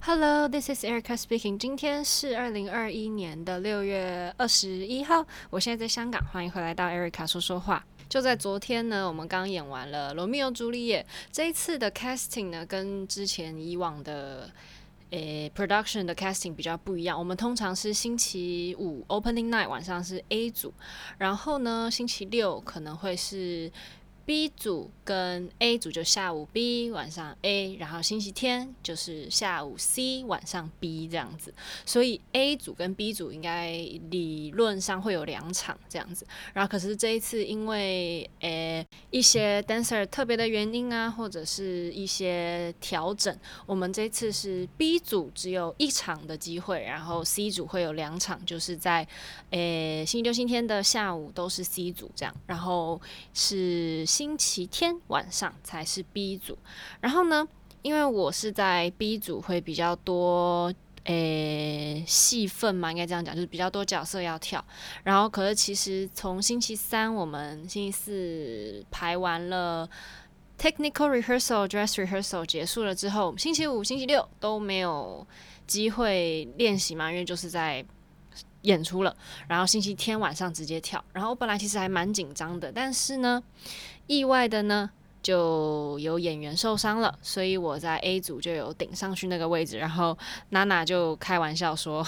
Hello, this is Erica speaking. 今天是二零二一年的六月二十一号，我现在在香港，欢迎回来到 Erica 说说话。就在昨天呢，我们刚演完了《罗密欧朱丽叶》，这一次的 casting 呢，跟之前以往的诶 production 的 casting 比较不一样。我们通常是星期五 opening night 晚上是 A 组，然后呢，星期六可能会是。B 组跟 A 组就下午 B 晚上 A，然后星期天就是下午 C 晚上 B 这样子，所以 A 组跟 B 组应该理论上会有两场这样子。然后可是这一次因为诶、一些 dancer 特别的原因啊，或者是一些调整，我们这次是 B 组只有一场的机会，然后 C 组会有两场，就是在诶、星期六、星期天的下午都是 C 组这样，然后是。星期天晚上才是 B 组，然后呢，因为我是在 B 组会比较多诶戏份嘛，应该这样讲，就是比较多角色要跳。然后可是其实从星期三我们星期四排完了 technical rehearsal、dress rehearsal 结束了之后，星期五、星期六都没有机会练习嘛，因为就是在。演出了，然后星期天晚上直接跳。然后我本来其实还蛮紧张的，但是呢，意外的呢，就有演员受伤了，所以我在 A 组就有顶上去那个位置。然后娜娜就开玩笑说：“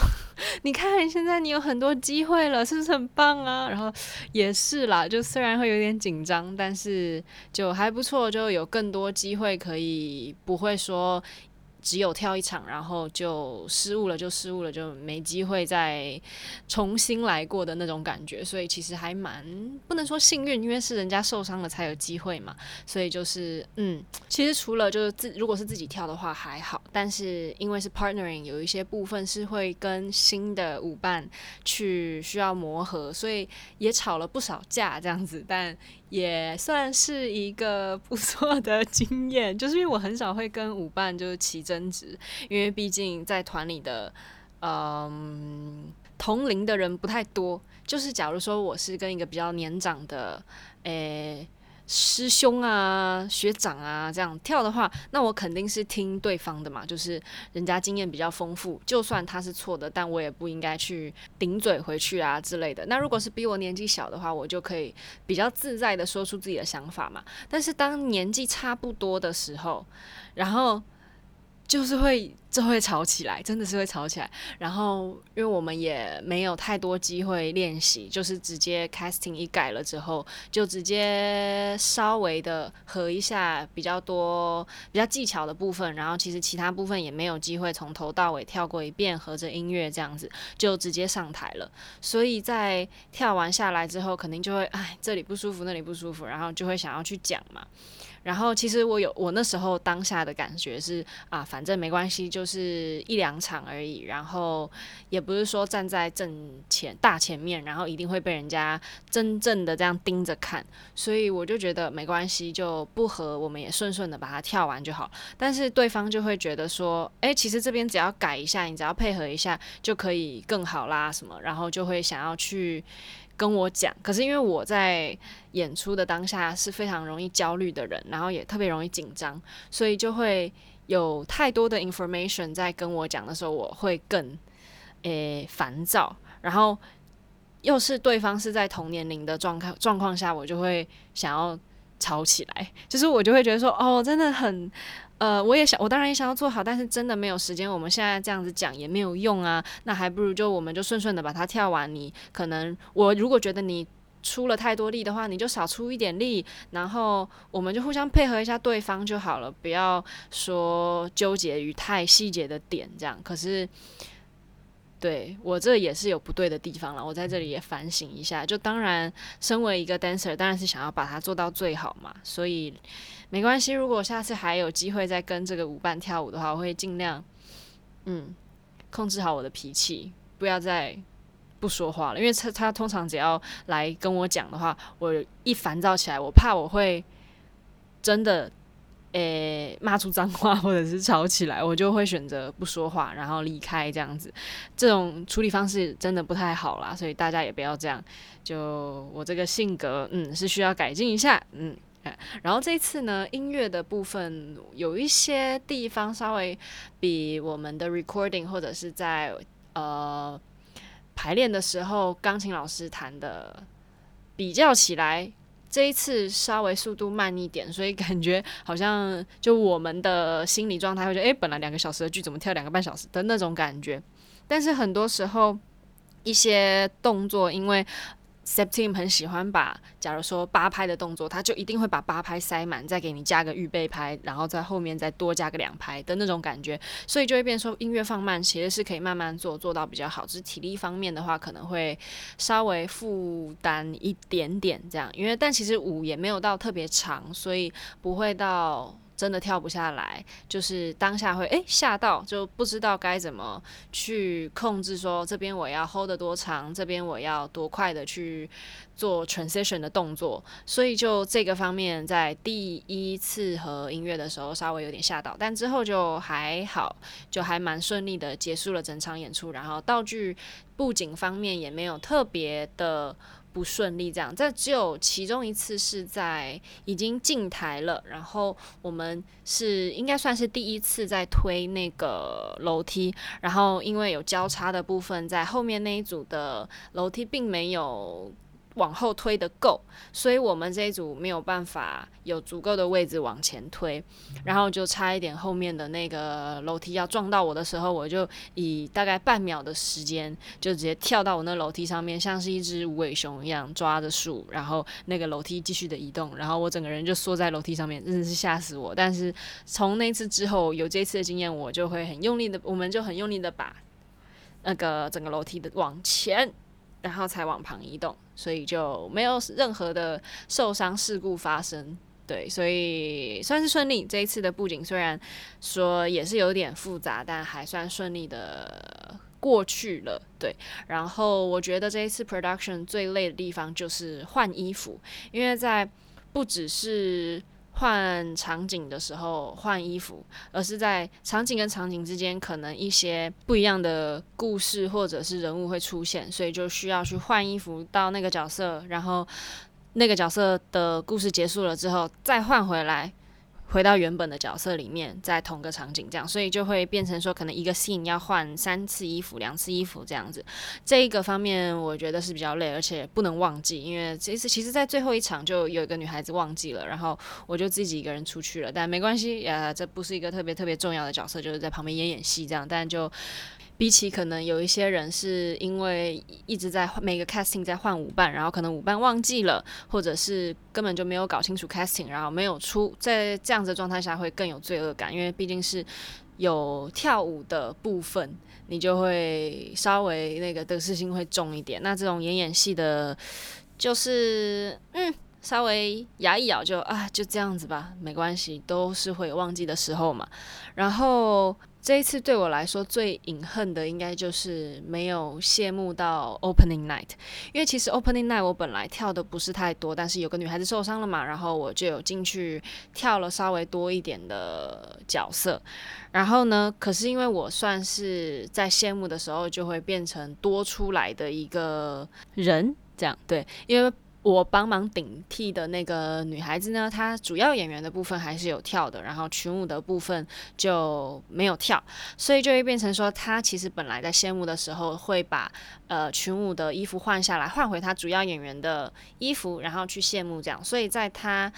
你看，现在你有很多机会了，是不是很棒啊？”然后也是啦，就虽然会有点紧张，但是就还不错，就有更多机会可以，不会说。只有跳一场，然后就失误了，就失误了，就没机会再重新来过的那种感觉。所以其实还蛮不能说幸运，因为是人家受伤了才有机会嘛。所以就是嗯，其实除了就是自如果是自己跳的话还好，但是因为是 partnering，有一些部分是会跟新的舞伴去需要磨合，所以也吵了不少架这样子，但。也算是一个不错的经验，就是因为我很少会跟舞伴就是起争执，因为毕竟在团里的，嗯，同龄的人不太多。就是假如说我是跟一个比较年长的，诶、师兄啊，学长啊，这样跳的话，那我肯定是听对方的嘛，就是人家经验比较丰富，就算他是错的，但我也不应该去顶嘴回去啊之类的。那如果是比我年纪小的话，我就可以比较自在的说出自己的想法嘛。但是当年纪差不多的时候，然后。就是会，就会吵起来，真的是会吵起来。然后，因为我们也没有太多机会练习，就是直接 casting 一改了之后，就直接稍微的合一下比较多比较技巧的部分。然后，其实其他部分也没有机会从头到尾跳过一遍，合着音乐这样子就直接上台了。所以在跳完下来之后，肯定就会哎，这里不舒服，那里不舒服，然后就会想要去讲嘛。然后其实我有我那时候当下的感觉是啊，反正没关系，就是一两场而已。然后也不是说站在正前大前面，然后一定会被人家真正的这样盯着看。所以我就觉得没关系，就不合，我们也顺顺的把它跳完就好。但是对方就会觉得说，哎，其实这边只要改一下，你只要配合一下就可以更好啦什么，然后就会想要去。跟我讲，可是因为我在演出的当下是非常容易焦虑的人，然后也特别容易紧张，所以就会有太多的 information 在跟我讲的时候，我会更诶烦躁。然后又是对方是在同年龄的状况状况下，我就会想要吵起来，就是我就会觉得说，哦，真的很。呃，我也想，我当然也想要做好，但是真的没有时间。我们现在这样子讲也没有用啊，那还不如就我们就顺顺的把它跳完。你可能我如果觉得你出了太多力的话，你就少出一点力，然后我们就互相配合一下对方就好了，不要说纠结于太细节的点这样。可是。对，我这也是有不对的地方了，我在这里也反省一下。就当然，身为一个 dancer，当然是想要把它做到最好嘛。所以没关系，如果下次还有机会再跟这个舞伴跳舞的话，我会尽量嗯控制好我的脾气，不要再不说话了。因为他他通常只要来跟我讲的话，我一烦躁起来，我怕我会真的诶骂出脏话或者是吵起来，我就会选择不说话，然后离开这样子。这种处理方式真的不太好啦，所以大家也不要这样。就我这个性格，嗯，是需要改进一下，嗯。然后这次呢，音乐的部分有一些地方稍微比我们的 recording 或者是在呃排练的时候，钢琴老师弹的比较起来，这一次稍微速度慢一点，所以感觉好像就我们的心理状态会觉得，诶，本来两个小时的剧怎么跳两个半小时的那种感觉。但是很多时候一些动作，因为 Septime 很喜欢把，假如说八拍的动作，他就一定会把八拍塞满，再给你加个预备拍，然后在后面再多加个两拍的那种感觉，所以就会变说音乐放慢，其实是可以慢慢做，做到比较好。只是体力方面的话，可能会稍微负担一点点这样，因为但其实舞也没有到特别长，所以不会到。真的跳不下来，就是当下会诶吓到，就不知道该怎么去控制。说这边我要 hold 得多长，这边我要多快的去做 transition 的动作。所以就这个方面，在第一次和音乐的时候稍微有点吓到，但之后就还好，就还蛮顺利的结束了整场演出。然后道具布景方面也没有特别的。不顺利，这样，这只有其中一次是在已经进台了，然后我们是应该算是第一次在推那个楼梯，然后因为有交叉的部分，在后面那一组的楼梯并没有。往后推的够，所以我们这一组没有办法有足够的位置往前推，然后就差一点后面的那个楼梯要撞到我的时候，我就以大概半秒的时间就直接跳到我那楼梯上面，像是一只无尾熊一样抓着树，然后那个楼梯继续的移动，然后我整个人就缩在楼梯上面，真的是吓死我。但是从那次之后有这次的经验，我就会很用力的，我们就很用力的把那个整个楼梯的往前。然后才往旁移动，所以就没有任何的受伤事故发生。对，所以算是顺利。这一次的布景虽然说也是有点复杂，但还算顺利的过去了。对，然后我觉得这一次 production 最累的地方就是换衣服，因为在不只是。换场景的时候换衣服，而是在场景跟场景之间可能一些不一样的故事或者是人物会出现，所以就需要去换衣服到那个角色，然后那个角色的故事结束了之后再换回来。回到原本的角色里面，在同个场景这样，所以就会变成说，可能一个 scene 要换三次衣服、两次衣服这样子。这一个方面我觉得是比较累，而且不能忘记，因为这次其实，在最后一场就有一个女孩子忘记了，然后我就自己一个人出去了，但没关系，呃，这不是一个特别特别重要的角色，就是在旁边演演戏这样，但就。比起可能有一些人是因为一直在每个 casting 在换舞伴，然后可能舞伴忘记了，或者是根本就没有搞清楚 casting，然后没有出，在这样子的状态下会更有罪恶感，因为毕竟是有跳舞的部分，你就会稍微那个得失心会重一点。那这种演演戏的，就是嗯，稍微牙一咬就啊，就这样子吧，没关系，都是会有忘记的时候嘛。然后。这一次对我来说最隐恨的，应该就是没有谢幕到 Opening Night，因为其实 Opening Night 我本来跳的不是太多，但是有个女孩子受伤了嘛，然后我就有进去跳了稍微多一点的角色，然后呢，可是因为我算是在谢幕的时候就会变成多出来的一个人，这样对，因为。我帮忙顶替的那个女孩子呢，她主要演员的部分还是有跳的，然后群舞的部分就没有跳，所以就会变成说，她其实本来在谢幕的时候会把呃群舞的衣服换下来，换回她主要演员的衣服，然后去谢幕这样。所以在她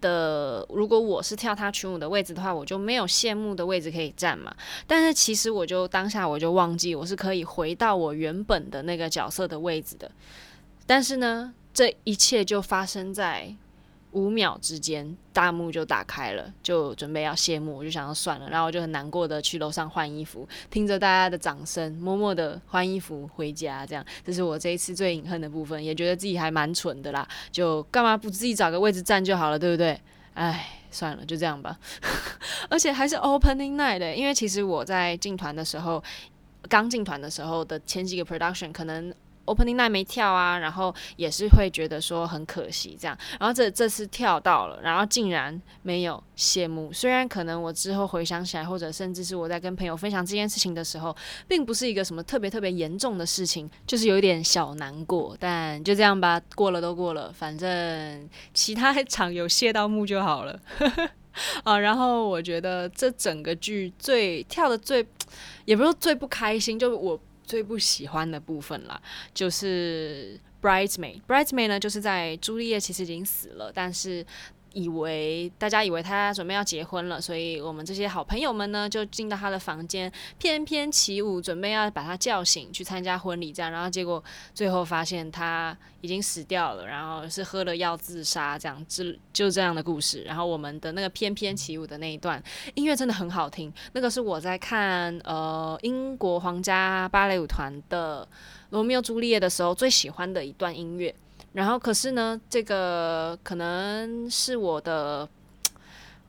的如果我是跳她群舞的位置的话，我就没有谢幕的位置可以站嘛。但是其实我就当下我就忘记我是可以回到我原本的那个角色的位置的，但是呢。这一切就发生在五秒之间，大幕就打开了，就准备要谢幕，我就想要算了，然后我就很难过的去楼上换衣服，听着大家的掌声，默默的换衣服回家。这样，这是我这一次最隐恨的部分，也觉得自己还蛮蠢的啦，就干嘛不自己找个位置站就好了，对不对？哎，算了，就这样吧。而且还是 opening night 的，因为其实我在进团的时候，刚进团的时候的前几个 production 可能。Opening night 没跳啊，然后也是会觉得说很可惜这样。然后这这次跳到了，然后竟然没有谢幕。虽然可能我之后回想起来，或者甚至是我在跟朋友分享这件事情的时候，并不是一个什么特别特别严重的事情，就是有一点小难过。但就这样吧，过了都过了，反正其他场有谢到幕就好了。啊，然后我觉得这整个剧最跳的最，也不是最不开心，就我最不喜欢的部分啦，就是《Bridesmaid》。《Bridesmaid》呢，就是在朱丽叶其实已经死了，但是。以为大家以为他准备要结婚了，所以我们这些好朋友们呢，就进到他的房间，翩翩起舞，准备要把他叫醒去参加婚礼。这样，然后结果最后发现他已经死掉了，然后是喝了药自杀，这样就就这样的故事。然后我们的那个翩翩起舞的那一段音乐真的很好听，那个是我在看呃英国皇家芭蕾舞团的《罗密欧朱丽叶》的时候最喜欢的一段音乐。然后，可是呢，这个可能是我的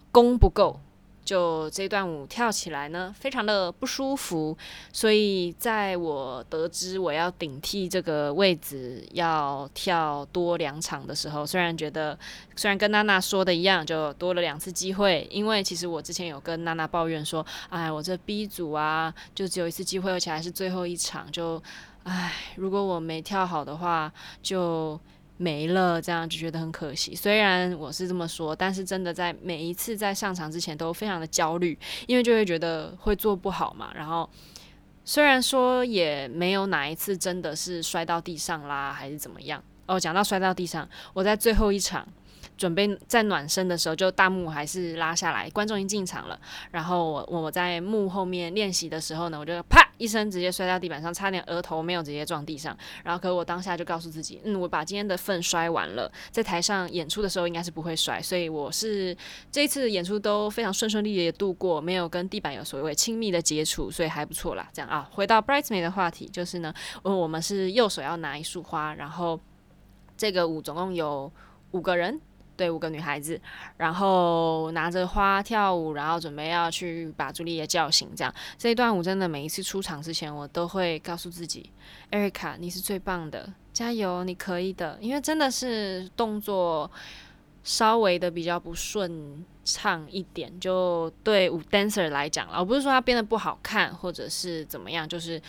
功不够，就这段舞跳起来呢，非常的不舒服。所以，在我得知我要顶替这个位置，要跳多两场的时候，虽然觉得，虽然跟娜娜说的一样，就多了两次机会。因为其实我之前有跟娜娜抱怨说，哎，我这 B 组啊，就只有一次机会，而且还是最后一场，就，哎，如果我没跳好的话，就。没了，这样就觉得很可惜。虽然我是这么说，但是真的在每一次在上场之前都非常的焦虑，因为就会觉得会做不好嘛。然后虽然说也没有哪一次真的是摔到地上啦，还是怎么样。哦，讲到摔到地上，我在最后一场。准备在暖身的时候，就大幕还是拉下来，观众已经进场了。然后我我在幕后面练习的时候呢，我就啪一声直接摔到地板上，差点额头没有直接撞地上。然后可我当下就告诉自己，嗯，我把今天的份摔完了，在台上演出的时候应该是不会摔，所以我是这一次演出都非常顺顺利利的度过，没有跟地板有所谓亲密的接触，所以还不错啦。这样啊，回到 Bridesmaid 的话题，就是呢，我们是右手要拿一束花，然后这个舞总共有五个人。对，五个女孩子，然后拿着花跳舞，然后准备要去把朱丽叶叫醒。这样，这一段舞真的每一次出场之前，我都会告诉自己，Erica，你是最棒的，加油，你可以的。因为真的是动作稍微的比较不顺畅一点，就对舞 dancer 来讲了，我不是说他编得不好看，或者是怎么样，就是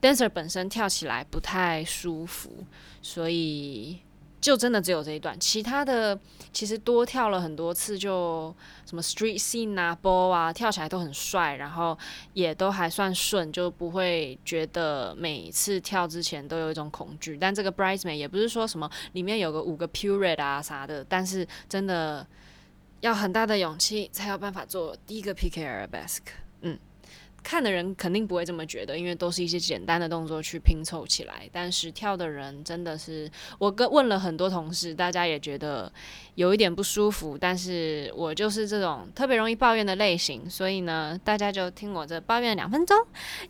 dancer 本身跳起来不太舒服，所以。就真的只有这一段，其他的其实多跳了很多次，就什么 street scene 啊、ball 啊，跳起来都很帅，然后也都还算顺，就不会觉得每次跳之前都有一种恐惧。但这个 bridesmaid 也不是说什么里面有个五个 pirouette 啊啥的，但是真的要很大的勇气才有办法做第一个 pick arabesque，。嗯。看的人肯定不会这么觉得，因为都是一些简单的动作去拼凑起来。但是跳的人真的是，我跟问了很多同事，大家也觉得有一点不舒服。但是我就是这种特别容易抱怨的类型，所以呢，大家就听我这抱怨两分钟，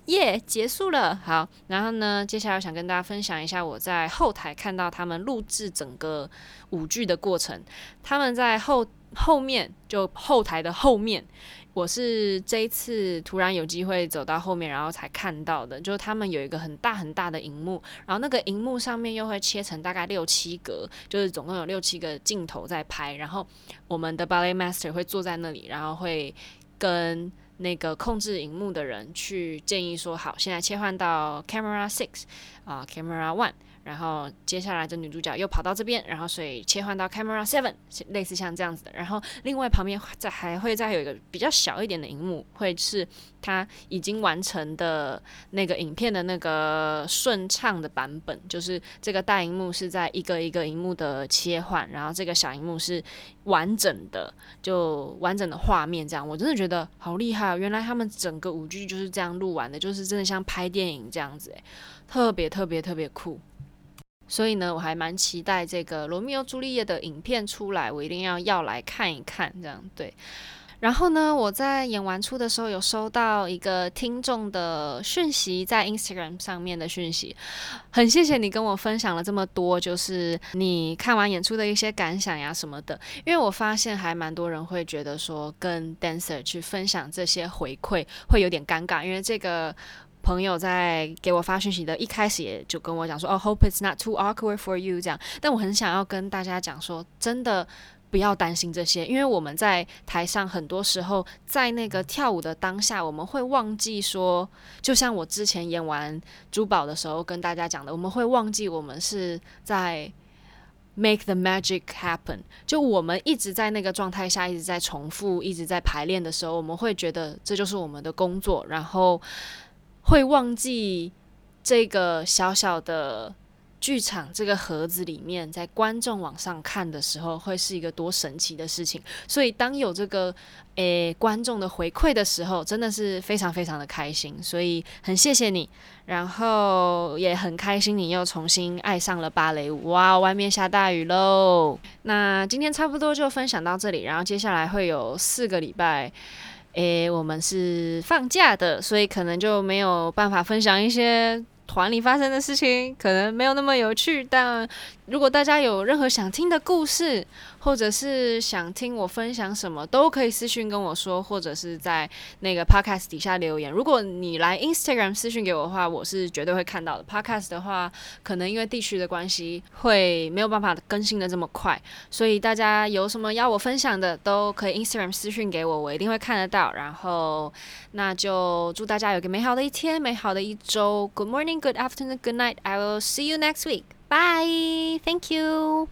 耶、结束了。好，然后呢，接下来我想跟大家分享一下我在后台看到他们录制整个舞剧的过程。他们在后后面，就后台的后面。我是这一次突然有机会走到后面，然后才看到的。就是他们有一个很大很大的荧幕，然后那个荧幕上面又会切成大概六七格，就是总共有六七个镜头在拍。然后我们的 ballet master 会坐在那里，然后会跟那个控制荧幕的人去建议说：好，现在切换到 camera six 啊，camera one。然后接下来的女主角又跑到这边，然后所以切换到 camera seven，类似像这样子的。然后另外旁边再还会再有一个比较小一点的荧幕，会是它已经完成的那个影片的那个顺畅的版本，就是这个大荧幕是在一个一个荧幕的切换，然后这个小荧幕是完整的，就完整的画面这样。我真的觉得好厉害哦！原来他们整个舞剧就是这样录完的，就是真的像拍电影这样子，诶，特别特别特别酷。所以呢，我还蛮期待这个《罗密欧朱丽叶》的影片出来，我一定要要来看一看，这样对。然后呢，我在演完出的时候有收到一个听众的讯息，在 Instagram 上面的讯息，很谢谢你跟我分享了这么多，就是你看完演出的一些感想呀什么的。因为我发现还蛮多人会觉得说，跟 dancer 去分享这些回馈会有点尴尬，因为这个。朋友在给我发讯息的一开始，也就跟我讲说：“哦，Hope it's not too awkward for you。”这样，但我很想要跟大家讲说，真的不要担心这些，因为我们在台上很多时候在那个跳舞的当下，我们会忘记说，就像我之前演完珠宝的时候跟大家讲的，我们会忘记我们是在 make the magic happen。就我们一直在那个状态下，一直在重复，一直在排练的时候，我们会觉得这就是我们的工作，然后。会忘记这个小小的剧场这个盒子里面，在观众往上看的时候，会是一个多神奇的事情。所以，当有这个诶观众的回馈的时候，真的是非常非常的开心。所以，很谢谢你，然后也很开心你又重新爱上了芭蕾舞。哇，外面下大雨喽！那今天差不多就分享到这里，然后接下来会有四个礼拜。诶，我们是放假的，所以可能就没有办法分享一些团里发生的事情，可能没有那么有趣，但。如果大家有任何想听的故事，或者是想听我分享什么，都可以私信跟我说，或者是在那个 podcast 底下留言。如果你来 Instagram 私信给我的话，我是绝对会看到的。podcast 的话，可能因为地区的关系，会没有办法更新的这么快，所以大家有什么要我分享的，都可以 Instagram 私信给我，我一定会看得到。然后，那就祝大家有个美好的一天，美好的一周。Good morning, good afternoon, good night. I will see you next week. Bye. Thank you.